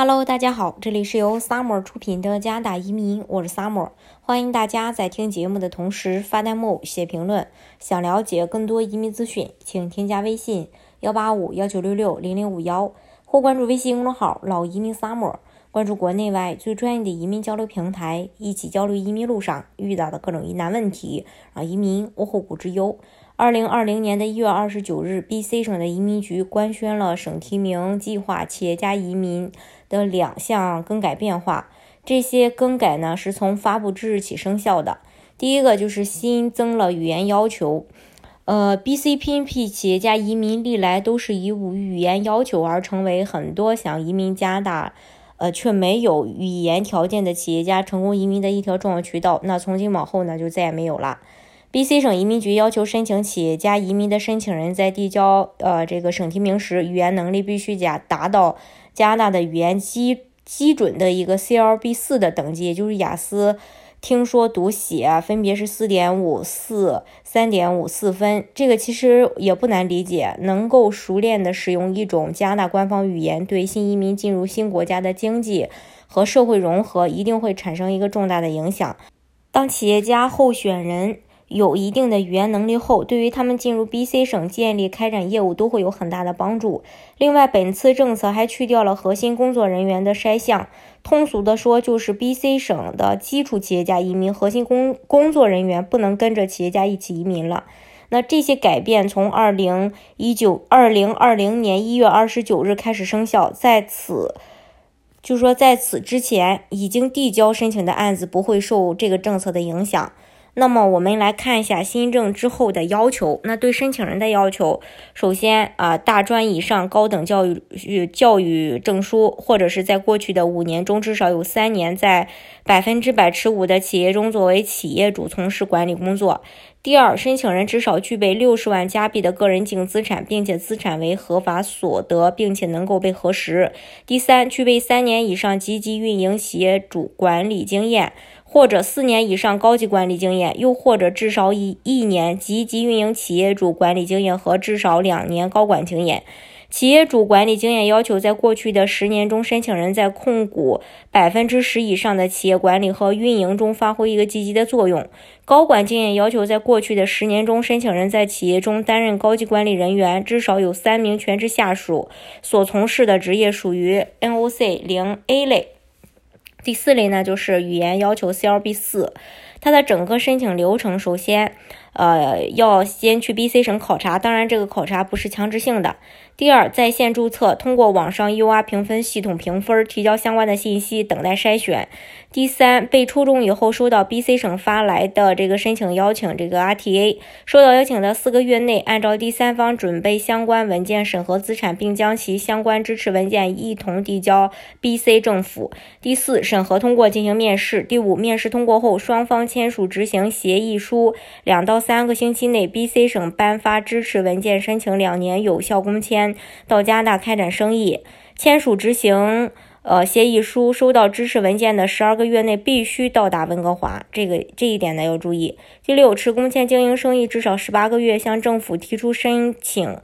Hello，大家好，这里是由 Summer 出品的加拿大移民，我是 Summer，欢迎大家在听节目的同时发弹幕、写评论。想了解更多移民资讯，请添加微信幺八五幺九六六零零五幺，或关注微信公众号“老移民 Summer”，关注国内外最专业的移民交流平台，一起交流移民路上遇到的各种疑难问题，让移民无后顾之忧。二零二零年的一月二十九日，BC 省的移民局官宣了省提名计划企业家移民的两项更改变化。这些更改呢，是从发布之日起生效的。第一个就是新增了语言要求。呃，BC PNP 企业家移民历来都是以无语言要求而成为很多想移民加拿大，呃，却没有语言条件的企业家成功移民的一条重要渠道。那从今往后呢，就再也没有了。B.C 省移民局要求申请企业家移民的申请人在递交呃这个省提名时，语言能力必须加达到加拿大的语言基基准的一个 C.L.B 四的等级，也就是雅思听说读写分别是四点五四、三点五四分。这个其实也不难理解，能够熟练的使用一种加拿大官方语言，对新移民进入新国家的经济和社会融合一定会产生一个重大的影响。当企业家候选人。有一定的语言能力后，对于他们进入 BC 省建立、开展业务都会有很大的帮助。另外，本次政策还去掉了核心工作人员的筛项，通俗的说，就是 BC 省的基础企业家移民核心工工作人员不能跟着企业家一起移民了。那这些改变从二零一九二零二零年一月二十九日开始生效，在此，就说在此之前已经递交申请的案子不会受这个政策的影响。那么我们来看一下新政之后的要求。那对申请人的要求，首先啊，大专以上高等教育教育证书，或者是在过去的五年中至少有三年在百分之百持股的企业中作为企业主从事管理工作。第二，申请人至少具备六十万加币的个人净资产，并且资产为合法所得，并且能够被核实。第三，具备三年以上积极运营企业主管理经验。或者四年以上高级管理经验，又或者至少以一年积极运营企业主管理经验和至少两年高管经验。企业主管理经验要求，在过去的十年中，申请人在控股百分之十以上的企业管理和运营中发挥一个积极的作用。高管经验要求，在过去的十年中，申请人在企业中担任高级管理人员，至少有三名全职下属，所从事的职业属于 NOC 零 A 类。第四类呢，就是语言要求 CLB 四，它的整个申请流程，首先，呃，要先去 BC 省考察，当然这个考察不是强制性的。第二，在线注册，通过网上 UR 评分系统评分，提交相关的信息，等待筛选。第三，被抽中以后，收到 BC 省发来的这个申请邀请，这个 RTA，收到邀请的四个月内，按照第三方准备相关文件审核资产，并将其相关支持文件一同递交 BC 政府。第四，审核通过进行面试。第五，面试通过后，双方签署执行协议书，两到三个星期内，BC 省颁发支持文件，申请两年有效工签。到加拿大开展生意，签署执行呃协议书，收到支持文件的十二个月内必须到达温哥华，这个这一点呢要注意。第六，持工签经营生意至少十八个月，向政府提出申请，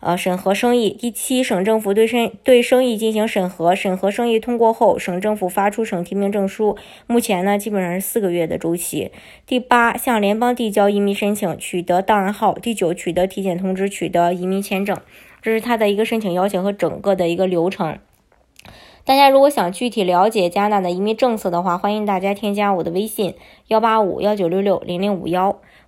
呃审核生意。第七，省政府对生对生意进行审核，审核生意通过后，省政府发出省提名证书，目前呢基本上是四个月的周期。第八，向联邦递交移民申请，取得档案号。第九，取得体检通知，取得移民签证。这是他的一个申请邀请和整个的一个流程。大家如果想具体了解加拿大的移民政策的话，欢迎大家添加我的微信幺八五幺九六六零零五幺，